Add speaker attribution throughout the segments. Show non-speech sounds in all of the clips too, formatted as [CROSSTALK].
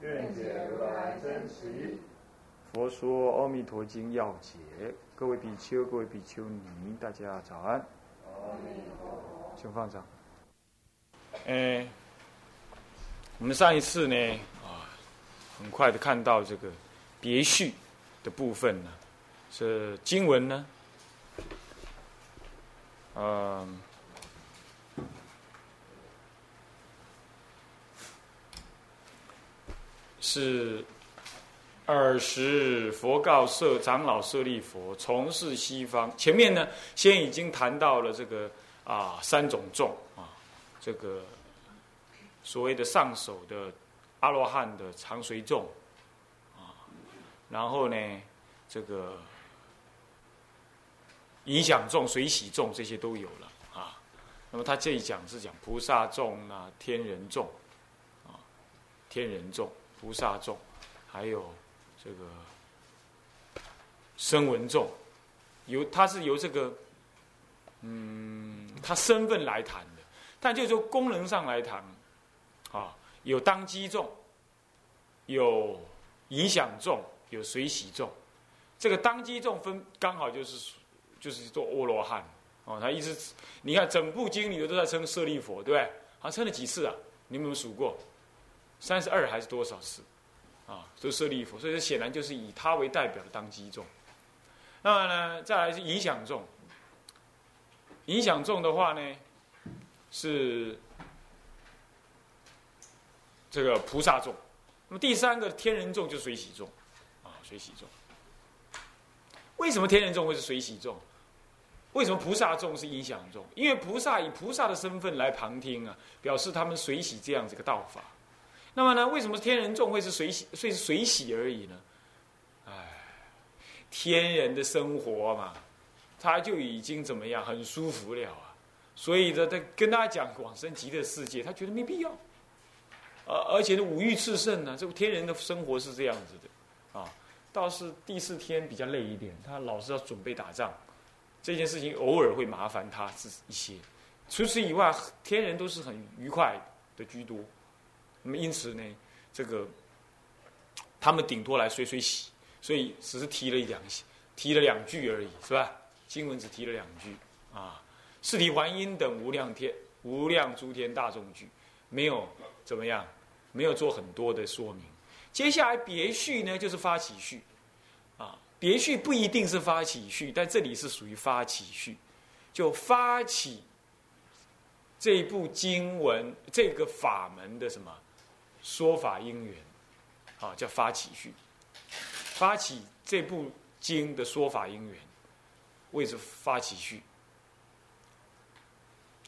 Speaker 1: 愿解如来真实。
Speaker 2: 佛说《阿弥陀经》要解，各位比丘、各位比丘尼，大家早安。
Speaker 1: 阿弥陀。
Speaker 2: 请放掌。哎，我们上一次呢，很快的看到这个别序的部分呢，是经文呢，嗯、是尔时佛告舍长老舍利佛，从事西方。前面呢，先已经谈到了这个啊三种众啊，这个所谓的上首的阿罗汉的长随众啊，然后呢，这个影响众、随喜众这些都有了啊。那么他这一讲是讲菩萨众啊、天人众啊、天人众、菩萨众，还有这个声闻众，由他是由这个嗯，他身份来谈的，但就是说功能上来谈啊，有当机众，有影响众，有随喜众。这个当机众分刚好就是就是做阿罗汉哦，他意思你看整部经里头都在称舍利佛，对不对？他称了几次啊？你们有没有数过？三十二还是多少次？啊，都舍利佛，所以这显然就是以他为代表的当机众。那么呢，再来是影响众。影响众的话呢，是这个菩萨众。那么第三个天人众就是随喜众，啊，随喜众。为什么天人众会是随喜众？为什么菩萨众是影响众？因为菩萨以菩萨的身份来旁听啊，表示他们随喜这样子一个道法。那么呢，为什么天人众会是随喜，所以是随喜而已呢？哎，天人的生活嘛，他就已经怎么样，很舒服了啊。所以呢，他跟大家讲往生极乐世界，他觉得没必要。而而且呢，五欲炽盛呢，这个天人的生活是这样子的啊。倒是第四天比较累一点，他老是要准备打仗，这件事情偶尔会麻烦他是一些。除此以外，天人都是很愉快的居多。那么因此呢，这个他们顶多来水水洗，所以只是提了一两提了两句而已，是吧？经文只提了两句啊。四体还因等无量天无量诸天大众句，没有怎么样，没有做很多的说明。接下来别序呢，就是发起序啊。别序不一定是发起序，但这里是属于发起序，就发起这一部经文这个法门的什么说法因缘啊，叫发起序。发起这部经的说法因缘，谓之发起序。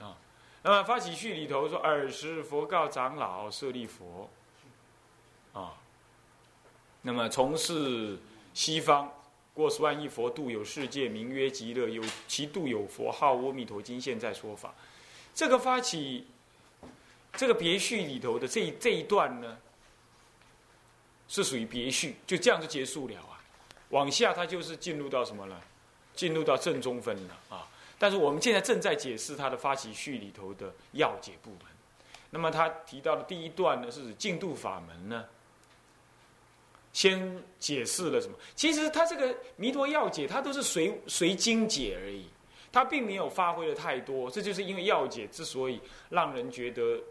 Speaker 2: 啊，那么发起序里头说：“尔时佛告长老舍利佛，啊，那么从事西方过十万亿佛度有世界，名曰极乐，有其度有佛号阿弥陀经，现在说法。这个发起这个别序里头的这这一段呢，是属于别序，就这样就结束了啊。往下它就是进入到什么呢？进入到正中分了啊。”但是我们现在正在解释它的发起序里头的要解部分。那么他提到的第一段呢，是指净度法门呢，先解释了什么？其实他这个弥陀要解，它都是随随经解而已，它并没有发挥的太多。这就是因为要解之所以让人觉得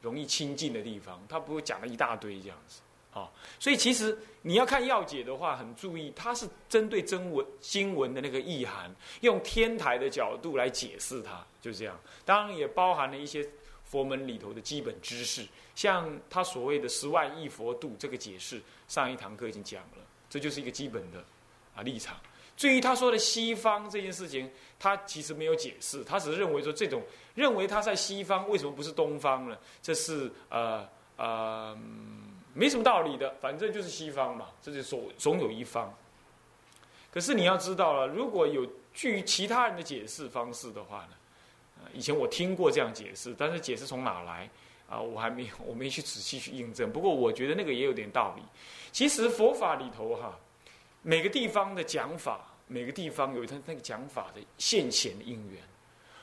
Speaker 2: 容易亲近的地方，他不会讲了一大堆这样子。啊，所以其实你要看要解的话，很注意，它是针对真文经文的那个意涵，用天台的角度来解释它，就这样。当然也包含了一些佛门里头的基本知识，像他所谓的十万亿佛度这个解释，上一堂课已经讲了，这就是一个基本的啊立场。至于他说的西方这件事情，他其实没有解释，他只是认为说这种认为他在西方，为什么不是东方呢？这是呃呃。没什么道理的，反正就是西方嘛，这就总总有一方。可是你要知道了，如果有据其他人的解释方式的话呢，以前我听过这样解释，但是解释从哪来啊？我还没有 [LAUGHS] 我没去仔细去印证。不过我觉得那个也有点道理。其实佛法里头哈，每个地方的讲法，每个地方有他那个讲法的现前的因缘。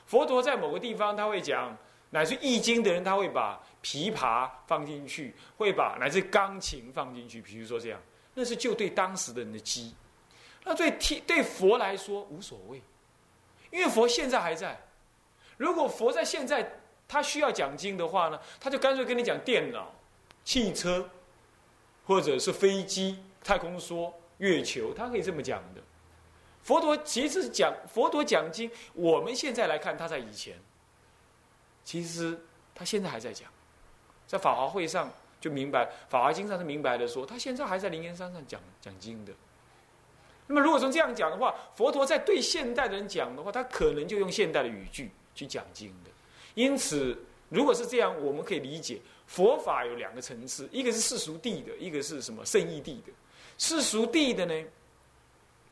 Speaker 2: 佛陀在某个地方他会讲，乃至易经的人他会把琵琶放进去，会把乃至钢琴放进去。比如说这样，那是就对当时的人的机。那对天对佛来说无所谓，因为佛现在还在。如果佛在现在他需要讲经的话呢，他就干脆跟你讲电脑、汽车，或者是飞机、太空梭、月球，他可以这么讲的。佛陀其实讲佛陀讲经，我们现在来看他在以前，其实他现在还在讲，在法华会上就明白，法华经上是明白的说，他现在还在灵岩山上讲讲经的。那么，如果从这样讲的话，佛陀在对现代的人讲的话，他可能就用现代的语句去讲经的。因此，如果是这样，我们可以理解佛法有两个层次：一个是世俗地的，一个是什么圣义地的。世俗地的呢，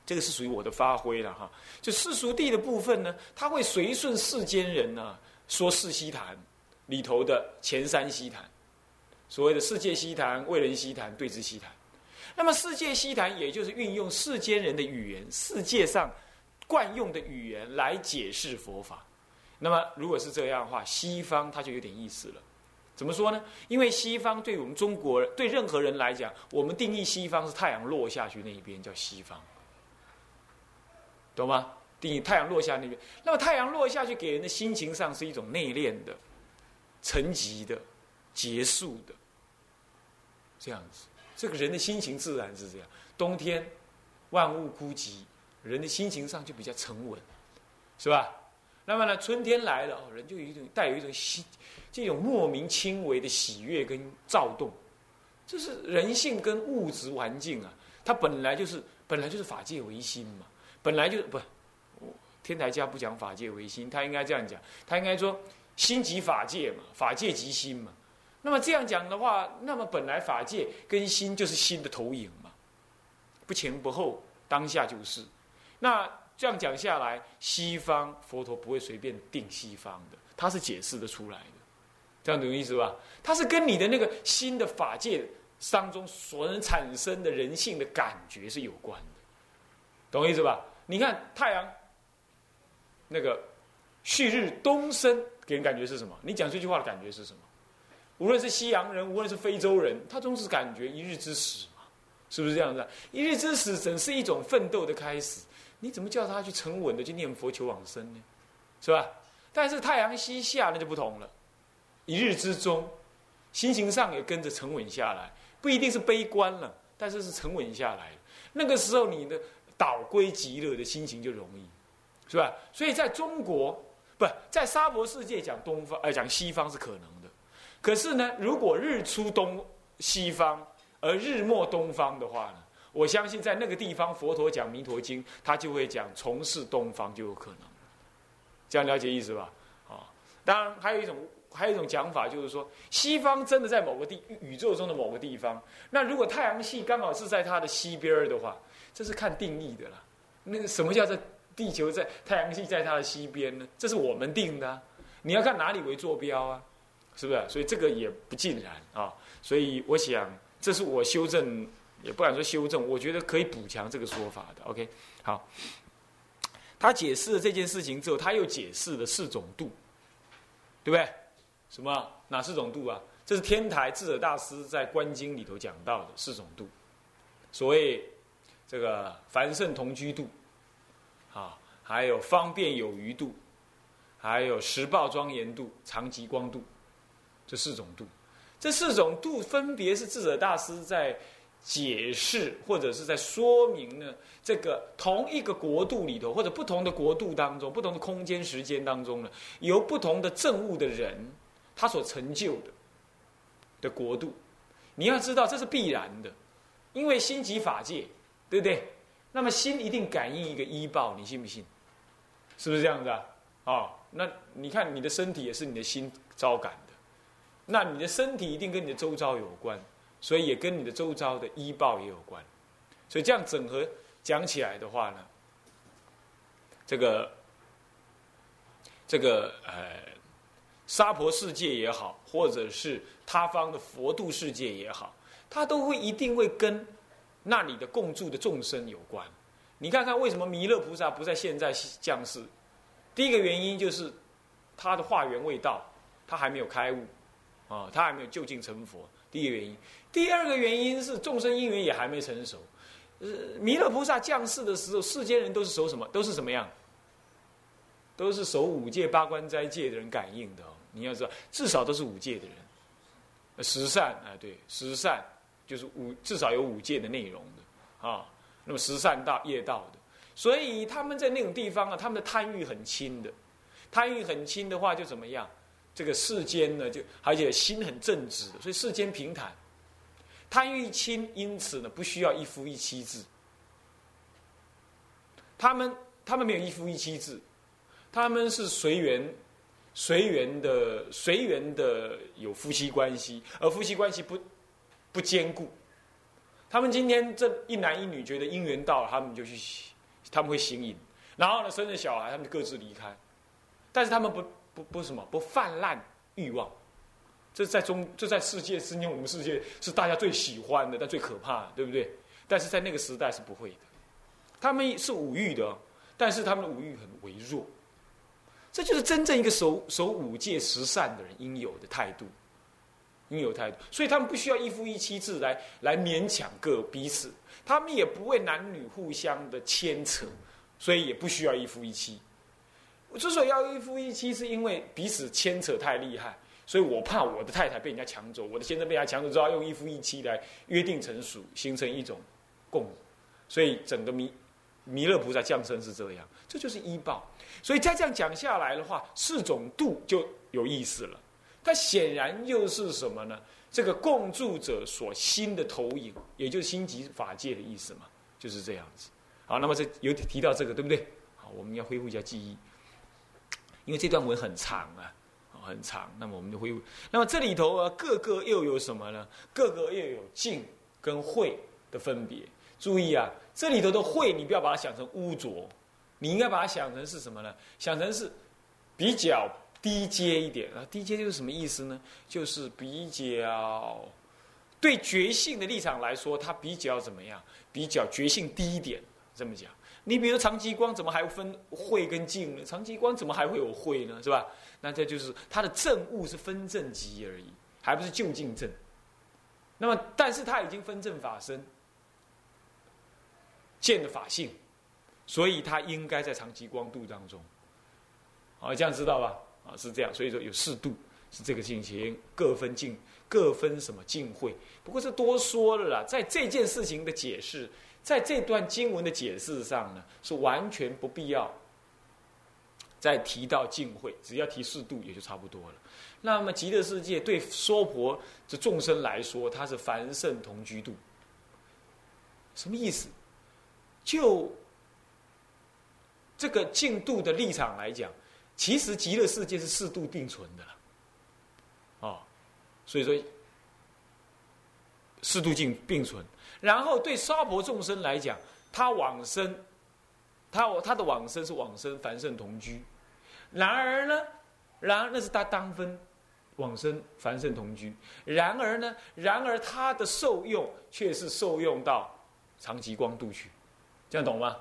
Speaker 2: 这个是属于我的发挥了哈。就世俗地的部分呢，他会随顺世间人呢说世西谈里头的前三西谈，所谓的世界西谈、为人西谈、对治西谈。那么世界西谈，也就是运用世间人的语言，世界上惯用的语言来解释佛法。那么如果是这样的话，西方它就有点意思了。怎么说呢？因为西方对我们中国人，对任何人来讲，我们定义西方是太阳落下去那一边叫西方，懂吗？定义太阳落下那边。那么太阳落下去给人的心情上是一种内敛的、沉寂的、结束的这样子。这个人的心情自然是这样。冬天，万物枯寂，人的心情上就比较沉稳，是吧？那么呢，春天来了，哦，人就有一种带有一种喜，这种莫名轻微的喜悦跟躁动。这是人性跟物质环境啊，它本来就是本来就是法界唯心嘛，本来就是不，天台家不讲法界唯心，他应该这样讲，他应该说心即法界嘛，法界即心嘛。那么这样讲的话，那么本来法界跟心就是心的投影嘛，不前不后，当下就是。那这样讲下来，西方佛陀不会随便定西方的，他是解释的出来的，这样懂意思吧？他是跟你的那个心的法界当中所能产生的人性的感觉是有关的，懂意思吧？你看太阳那个旭日东升，给人感觉是什么？你讲这句话的感觉是什么？无论是西洋人，无论是非洲人，他总是感觉一日之始嘛，是不是这样子？一日之始，整是一种奋斗的开始。你怎么叫他去沉稳的去念佛求往生呢？是吧？但是太阳西下那就不同了，一日之中，心情上也跟着沉稳下来，不一定是悲观了，但是是沉稳下来。那个时候，你的导归极乐的心情就容易，是吧？所以在中国，不在沙婆世界讲东方，呃，讲西方是可能的。可是呢，如果日出东西方，而日没东方的话呢，我相信在那个地方，佛陀讲《弥陀经》，他就会讲从事东方就有可能。这样了解意思吧？啊，当然还有一种，还有一种讲法，就是说西方真的在某个地宇宙中的某个地方。那如果太阳系刚好是在它的西边的话，这是看定义的啦。那什么叫做地球在太阳系在它的西边呢？这是我们定的，你要看哪里为坐标啊？是不是？所以这个也不尽然啊。所以我想，这是我修正，也不敢说修正，我觉得可以补强这个说法的。OK，好。他解释了这件事情之后，他又解释了四种度，对不对？什么？哪四种度啊？这是天台智者大师在《观经》里头讲到的四种度。所谓这个繁盛同居度，啊，还有方便有余度，还有时报庄严度、长极光度。这四种度，这四种度分别是智者大师在解释或者是在说明呢。这个同一个国度里头，或者不同的国度当中，不同的空间时间当中呢，由不同的政务的人，他所成就的的国度，你要知道这是必然的，因为心即法界，对不对？那么心一定感应一个医报，你信不信？是不是这样子啊？哦，那你看你的身体也是你的心招感的。那你的身体一定跟你的周遭有关，所以也跟你的周遭的医报也有关。所以这样整合讲起来的话呢，这个这个呃，娑婆世界也好，或者是他方的佛度世界也好，它都会一定会跟那里的共住的众生有关。你看看为什么弥勒菩萨不在现在降世？第一个原因就是他的化缘未到，他还没有开悟，啊，他还没有就近成佛。第一个原因，第二个原因是众生因缘也还没成熟。弥勒菩萨降世的时候，世间人都是守什么？都是什么样？都是守五戒、八关斋戒的人感应的哦。你要知道，至少都是五戒的人。十善啊，对，十善就是五，至少有五戒的内容的啊。那么十善道业道的，所以他们在那种地方啊，他们的贪欲很轻的。贪欲很轻的话，就怎么样？这个世间呢，就而且心很正直的，所以世间平坦。贪欲轻，因此呢，不需要一夫一妻制。他们他们没有一夫一妻制，他们是随缘随缘的随缘的有夫妻关系，而夫妻关系不不坚固。他们今天这一男一女觉得姻缘到了，他们就去他们会行淫，然后呢生了小孩，他们就各自离开。但是他们不不不什么不泛滥欲望，这在中这在世界是因为我们世界是大家最喜欢的，但最可怕的，对不对？但是在那个时代是不会的，他们是五欲的，但是他们的五欲很微弱，这就是真正一个守守五戒十善的人应有的态度，拥有态度。所以他们不需要一夫一妻制来来勉强各彼此，他们也不会男女互相的牵扯，所以也不需要一夫一妻。之所以要一夫一妻，是因为彼此牵扯太厉害，所以我怕我的太太被人家抢走，我的先生被人家抢走之后，用一夫一妻来约定成熟，形成一种共。所以整个弥弥勒菩萨降生是这样，这就是医报。所以再这样讲下来的话，四种度就有意思了。它显然又是什么呢？这个共住者所心的投影，也就是心即法界的意思嘛，就是这样子。好，那么这有提到这个，对不对？好，我们要恢复一下记忆。因为这段文很长啊，很长。那么我们就恢复，那么这里头啊，各个又有什么呢？各个又有净跟秽的分别。注意啊，这里头的秽，你不要把它想成污浊，你应该把它想成是什么呢？想成是比较低阶一点啊。低阶就是什么意思呢？就是比较对觉性的立场来说，它比较怎么样？比较觉性低一点，这么讲。你比如长极光，怎么还分慧跟净呢？长极光怎么还会有慧呢？是吧？那这就是它的正悟是分正极而已，还不是就近正。那么，但是它已经分正法身，见的法性，所以它应该在长极光度当中。好，这样知道吧？啊，是这样。所以说有四度是这个境界，各分进，各分什么进会。不过是多说了啦，在这件事情的解释。在这段经文的解释上呢，是完全不必要再提到进会，只要提四度也就差不多了。那么极乐世界对娑婆这众生来说，它是凡圣同居度，什么意思？就这个进度的立场来讲，其实极乐世界是四度并存的了。哦，所以说四度净并存。然后对娑婆众生来讲，他往生，他他的往生是往生凡圣同居。然而呢，然而那是他当分往生凡圣同居。然而呢，然而他的受用却是受用到长极光度去，这样懂吗？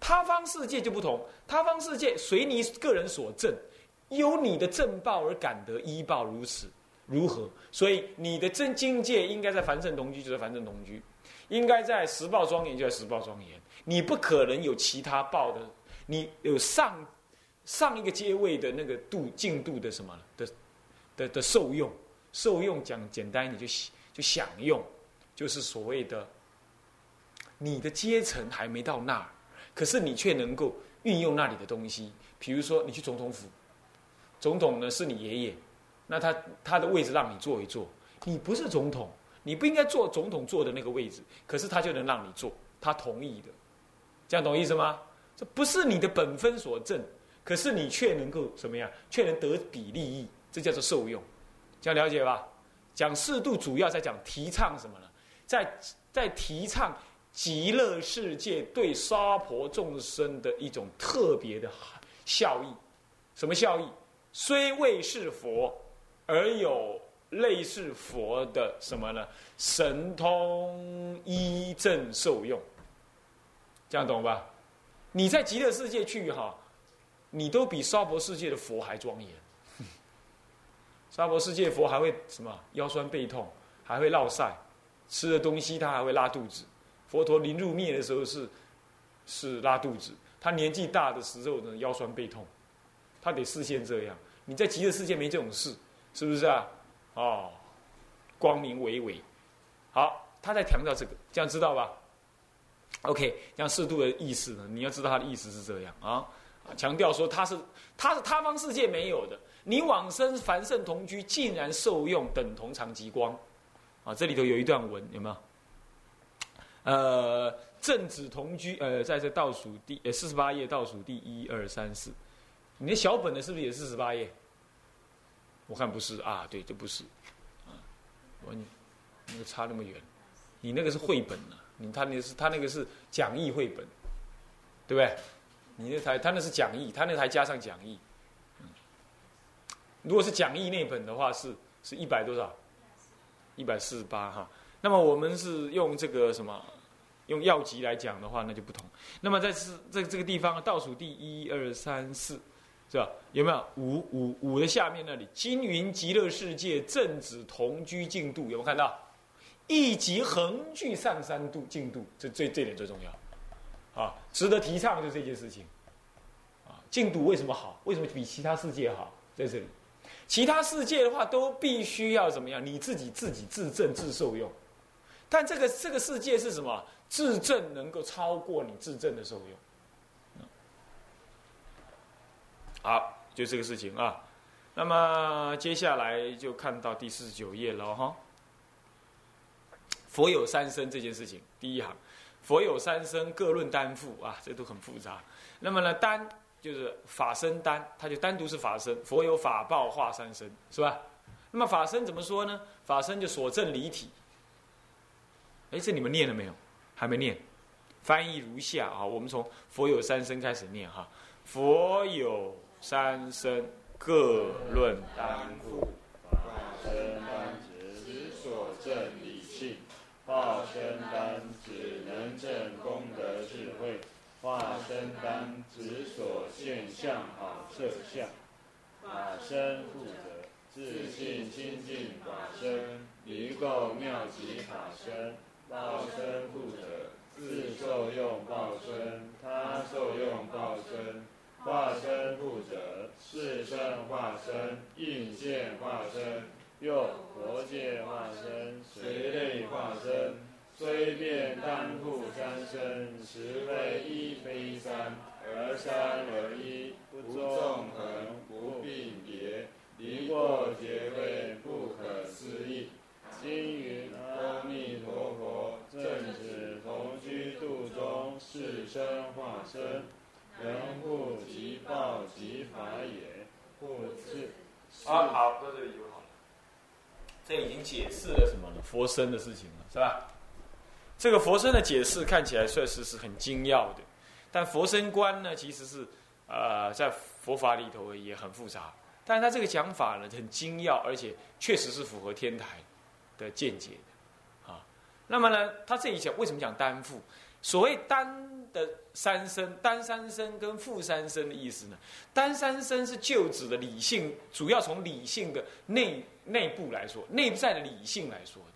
Speaker 2: 他方世界就不同，他方世界随你个人所证，有你的正报而感得依报如此如何？所以你的真境界应该在凡圣同居，就在凡圣同居。应该在十报庄严就在十报庄严，你不可能有其他报的，你有上上一个阶位的那个度进度的什么的的的受用，受用讲简单，你就就享用，就是所谓的你的阶层还没到那儿，可是你却能够运用那里的东西，比如说你去总统府，总统呢是你爷爷，那他他的位置让你坐一坐，你不是总统。你不应该坐总统坐的那个位置，可是他就能让你坐，他同意的，这样懂意思吗？这不是你的本分所证，可是你却能够怎么样？却能得比利益，这叫做受用，这样了解吧？讲适度主要在讲提倡什么呢？在在提倡极乐世界对娑婆众生的一种特别的效益。什么效益？虽未是佛，而有类似佛的什么呢？神通依正受用。这样懂吧？你在极乐世界去哈，你都比娑婆世界的佛还庄严。娑婆世界佛还会什么腰酸背痛，还会落晒，吃的东西他还会拉肚子。佛陀临入灭的时候是是拉肚子，他年纪大的时候呢腰酸背痛，他得视线这样。你在极乐世界没这种事，是不是啊？哦，光明伟伟。好，他在强调这个，这样知道吧？OK，这样适度的意思呢？你要知道他的意思是这样啊，强调说他是他是他方世界没有的，你往生凡圣同居，竟然受用等同长极光，啊，这里头有一段文有没有？呃，正子同居，呃，在这倒数第呃四十八页倒数第一二三四，你的小本的是不是也四十八页？我看不是啊，对，这不是，啊，我那个差那么远，你那个是绘本呢。你他那是他那个是讲义绘本，对不对？你那台他那是讲义，他那台加上讲义。如果是讲义那本的话，是是一百多少？一百四十八哈。那么我们是用这个什么？用药级来讲的话，那就不同。那么在是这这个地方倒数第一二三四，是吧？有没有五五五的下面那里？金云极乐世界正子同居净度，有没有看到？一级横距上三度进度，这这这点最重要，啊，值得提倡就这件事情，啊，净度为什么好？为什么比其他世界好？在这里，其他世界的话都必须要怎么样？你自己自己自证自受用，但这个这个世界是什么？自证能够超过你自证的受用，好，就这个事情啊。那么接下来就看到第四十九页了哈。佛有三身这件事情，第一行，佛有三身，各论单复啊，这都很复杂。那么呢，单就是法身单，它就单独是法身。佛有法报化三身，是吧？那么法身怎么说呢？法身就所证离体。哎，这你们念了没有？还没念。翻译如下啊，我们从佛有三身开始念哈。佛有三身，各论单复。法身单指所证理性。化身单只能证功德智慧，化身单指所现象好色相。法身负责自信清净法身，离垢妙极法身。报身负责自受用报身，他受用报身。化身负责是身化身，应现化身。又佛界化身，随类化身，虽变单复三身，实非一非三，而三而一，不纵横，不并别，离过结位，不可思议。金云阿弥陀佛，正指同居度中，是身化身，能护即报即法也，故是。啊，好，到这里就好了。这已经解释了什么呢？佛身的事情了，是吧？这个佛身的解释看起来确实是很精要的，但佛身观呢，其实是呃在佛法里头也很复杂。但他这个讲法呢，很精要，而且确实是符合天台的见解啊。那么呢，他这里讲为什么讲单复？所谓单。的三生，单三生跟负三生的意思呢？单三生是就指的理性，主要从理性的内内部来说，内在的理性来说的。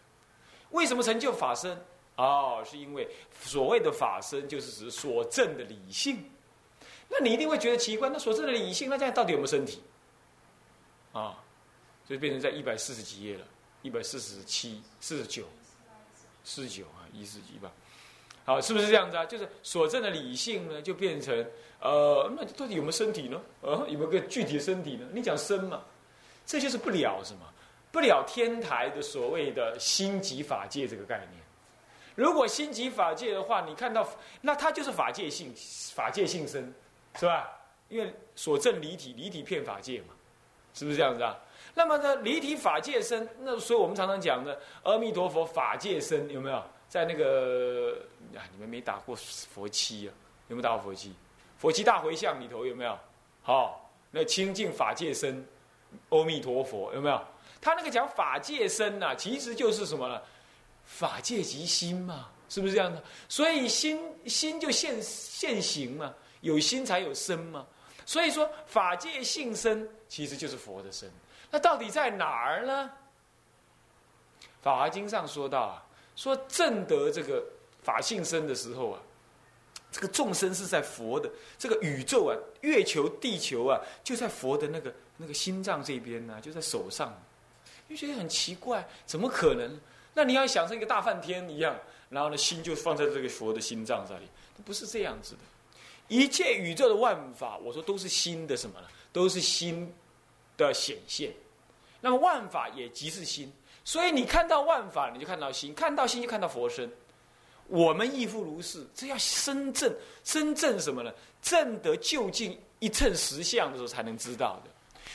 Speaker 2: 为什么成就法身？哦，是因为所谓的法身就是指所证的理性。那你一定会觉得奇怪，那所证的理性，那这样到底有没有身体？啊，就变成在一百四十几页了，一百四十七、四十九、四十九啊，一四几吧。好，是不是这样子啊？就是所证的理性呢，就变成呃，那到底有没有身体呢？呃，有没有个具体的身体呢？你讲身嘛，这就是不了什么，不了天台的所谓的心即法界这个概念。如果心即法界的话，你看到那它就是法界性，法界性身，是吧？因为所证离体，离体骗法界嘛，是不是这样子啊？那么呢，离体法界身，那所以我们常常讲的阿弥陀佛法界身有没有？在那个啊，你们没打过佛七啊？有没有打过佛七？佛七大回向里头有没有？好，那清净法界身，阿弥陀佛有没有？他那个讲法界身呐，其实就是什么呢？法界即心嘛，是不是这样的？所以心心就现现行嘛，有心才有身嘛。所以说法界性身其实就是佛的身。那到底在哪儿呢？《法华经》上说到啊，说正得这个法性身的时候啊，这个众生是在佛的这个宇宙啊，月球、地球啊，就在佛的那个那个心脏这边呢，就在手上。就觉得很奇怪，怎么可能？那你要想成一个大梵天一样，然后呢，心就放在这个佛的心脏这里，不是这样子的。一切宇宙的万法，我说都是心的什么呢？都是心的显现。那么万法也即是心，所以你看到万法，你就看到心；看到心，就看到佛身。我们亦复如是，这要深正，深正什么呢？正得究竟一称实相的时候，才能知道的。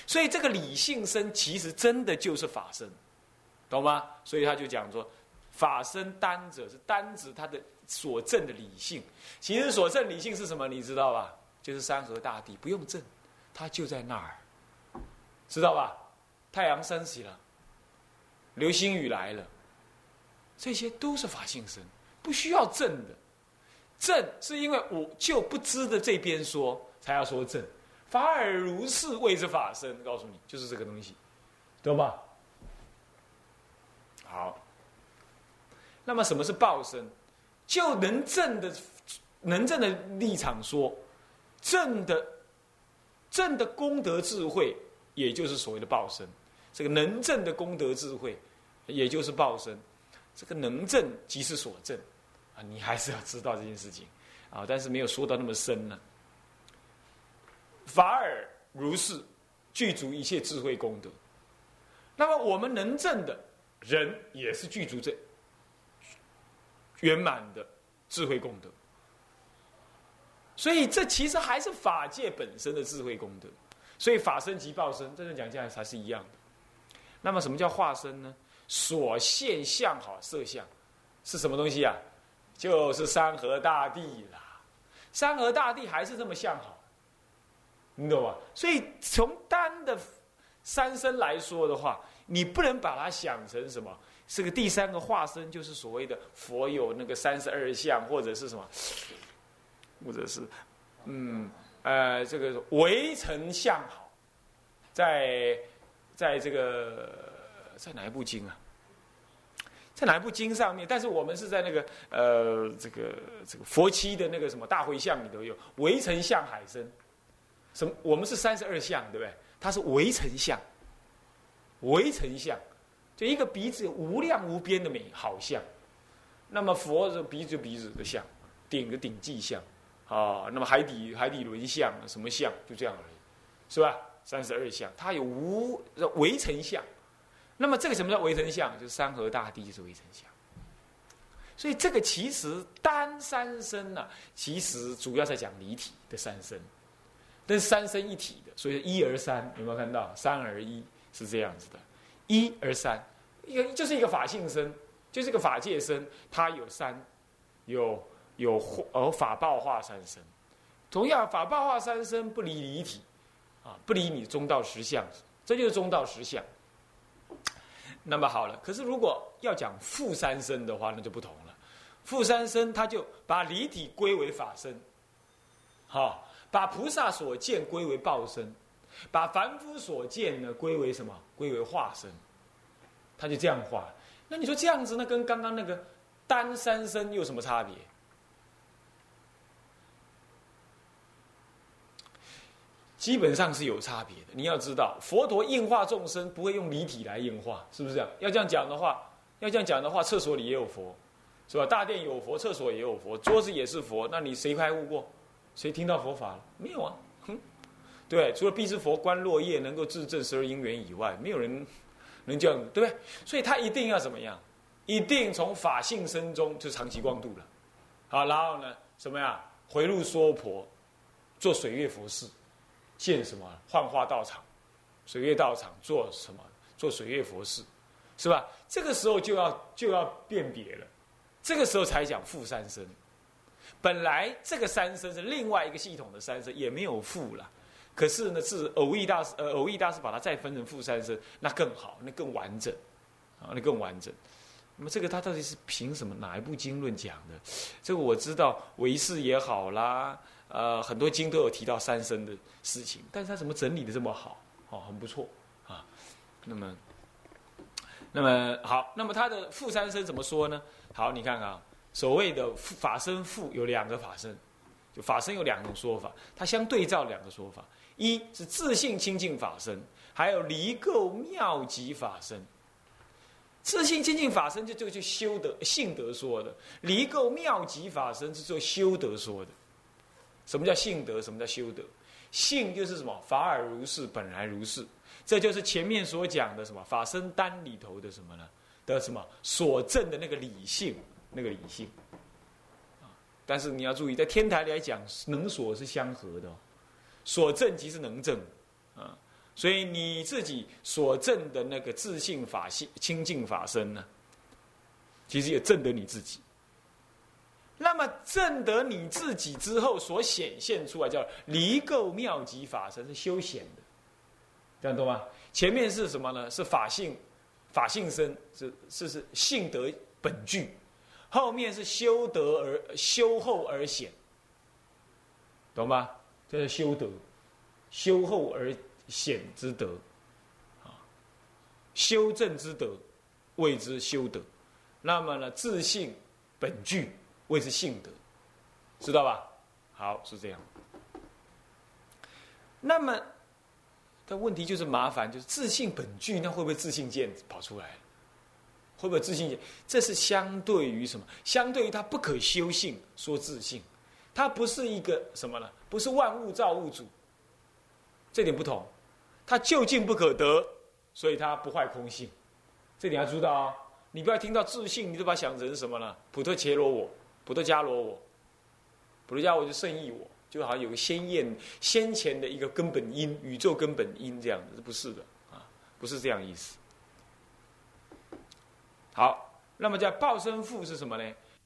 Speaker 2: 所以这个理性身其实真的就是法身，懂吗？所以他就讲说，法身单者是单指他的所证的理性。其实所证理性是什么？你知道吧？就是山河大地，不用证，它就在那儿，知道吧？太阳升起了，流星雨来了，这些都是法性身，不需要证的。证是因为我就不知的这边说，才要说证。法尔如是谓之法身，告诉你就是这个东西，懂吧？好，那么什么是报身？就能正的能正的立场说，正的正的功德智慧，也就是所谓的报身。这个能正的功德智慧，也就是报身。这个能正即是所正啊，你还是要知道这件事情啊，但是没有说到那么深呢。法尔如是，具足一切智慧功德。那么我们能证的人，也是具足这圆满的智慧功德。所以这其实还是法界本身的智慧功德。所以法身即报身，真正讲起来才是一样的。那么什么叫化身呢？所现象好色相，是什么东西啊？就是山河大地啦。山河大地还是这么相好。你懂吧？所以从单的三身来说的话，你不能把它想成什么？是个第三个化身，就是所谓的佛有那个三十二相，或者是什么，或者是嗯呃这个围城相好，在在这个在哪一部经啊？在哪一部经上面？但是我们是在那个呃这个这个佛七的那个什么大回向里头有围城相海参。什么？我们是三十二相，对不对？它是围城相，围城相，就一个鼻子无量无边的美好相。那么佛是鼻子鼻子的相，顶个顶髻相，啊，那么海底海底轮相什么相？就这样而已，是吧？三十二相，它有无围城相。那么这个什么叫围城相？就是山河大地就是围城相。所以这个其实单三身呢，其实主要在讲离体的三身。是三身一体的，所以一而三，有没有看到？三而一是这样子的，一而三，一个就是一个法性身，就是一个法界身，它有三，有有而法报化三身。同样，法报化三身不离离体，啊，不离你中道实相，这就是中道实相。那么好了，可是如果要讲负三身的话，那就不同了。负三身，他就把离体归为法身，好。把菩萨所见归为报身，把凡夫所见呢归为什么？归为化身，他就这样画。那你说这样子，那跟刚刚那个单三身有什么差别？基本上是有差别的。你要知道，佛陀应化众生不会用离体来应化，是不是这样？要这样讲的话，要这样讲的话，厕所里也有佛，是吧？大殿有佛，厕所也有佛，桌子也是佛，那你谁开悟过？谁听到佛法了？没有啊，哼，对，除了必是佛观落叶能够自证十二因缘以外，没有人能这样，对不对？所以他一定要怎么样？一定从法性身中就长期光度了，好，然后呢，什么呀？回入娑婆，做水月佛事，建什么幻化道场？水月道场做什么？做水月佛事，是吧？这个时候就要就要辨别了，这个时候才讲复三身。本来这个三身是另外一个系统的三身，也没有复了。可是呢，是偶益大师呃偶益大师把它再分成复三身，那更好，那更完整，啊，那更完整。那么这个他到底是凭什么哪一部经论讲的？这个我知道，唯识也好啦，呃，很多经都有提到三生的事情，但是他怎么整理的这么好？哦，很不错啊。那么，那么好，那么他的复三生怎么说呢？好，你看啊。所谓的法身复有两个法身，就法身有两种说法，它相对照两个说法，一是自信清净法身，还有离垢妙极法身。自信清净法身就这个就修德性德说的，离垢妙极法身是做修德说的。什么叫性德？什么叫修德？性就是什么？法尔如是，本来如是。这就是前面所讲的什么法身单里头的什么呢？的什么所证的那个理性。那个理性，但是你要注意，在天台来讲，能所是相合的，所证即是能证，啊，所以你自己所证的那个自信法性清净法身呢，其实也证得你自己。那么证得你自己之后，所显现出来叫离垢妙极法身，是修显的，这样懂吗？前面是什么呢？是法性，法性身，是是是性德本具。后面是修德而修后而显，懂吗？这是修德，修后而显之德，啊，修正之德谓之修德。那么呢，自性本具谓之性德，知道吧？好，是这样。那么，的问题就是麻烦，就是自信本具，那会不会自信见跑出来？会不会自信见？这是相对于什么？相对于他不可修性说自信，他不是一个什么呢？不是万物造物主，这点不同。他究竟不可得，所以他不坏空性。这点要知道啊！你不要听到自信，你就把想成什么呢？普特伽罗我，普陀伽罗我，普陀伽罗就圣意我，就好像有个先验先前的一个根本因，宇宙根本因这样子，不是的啊，不是这样意思。好，那么叫报身父是什么呢？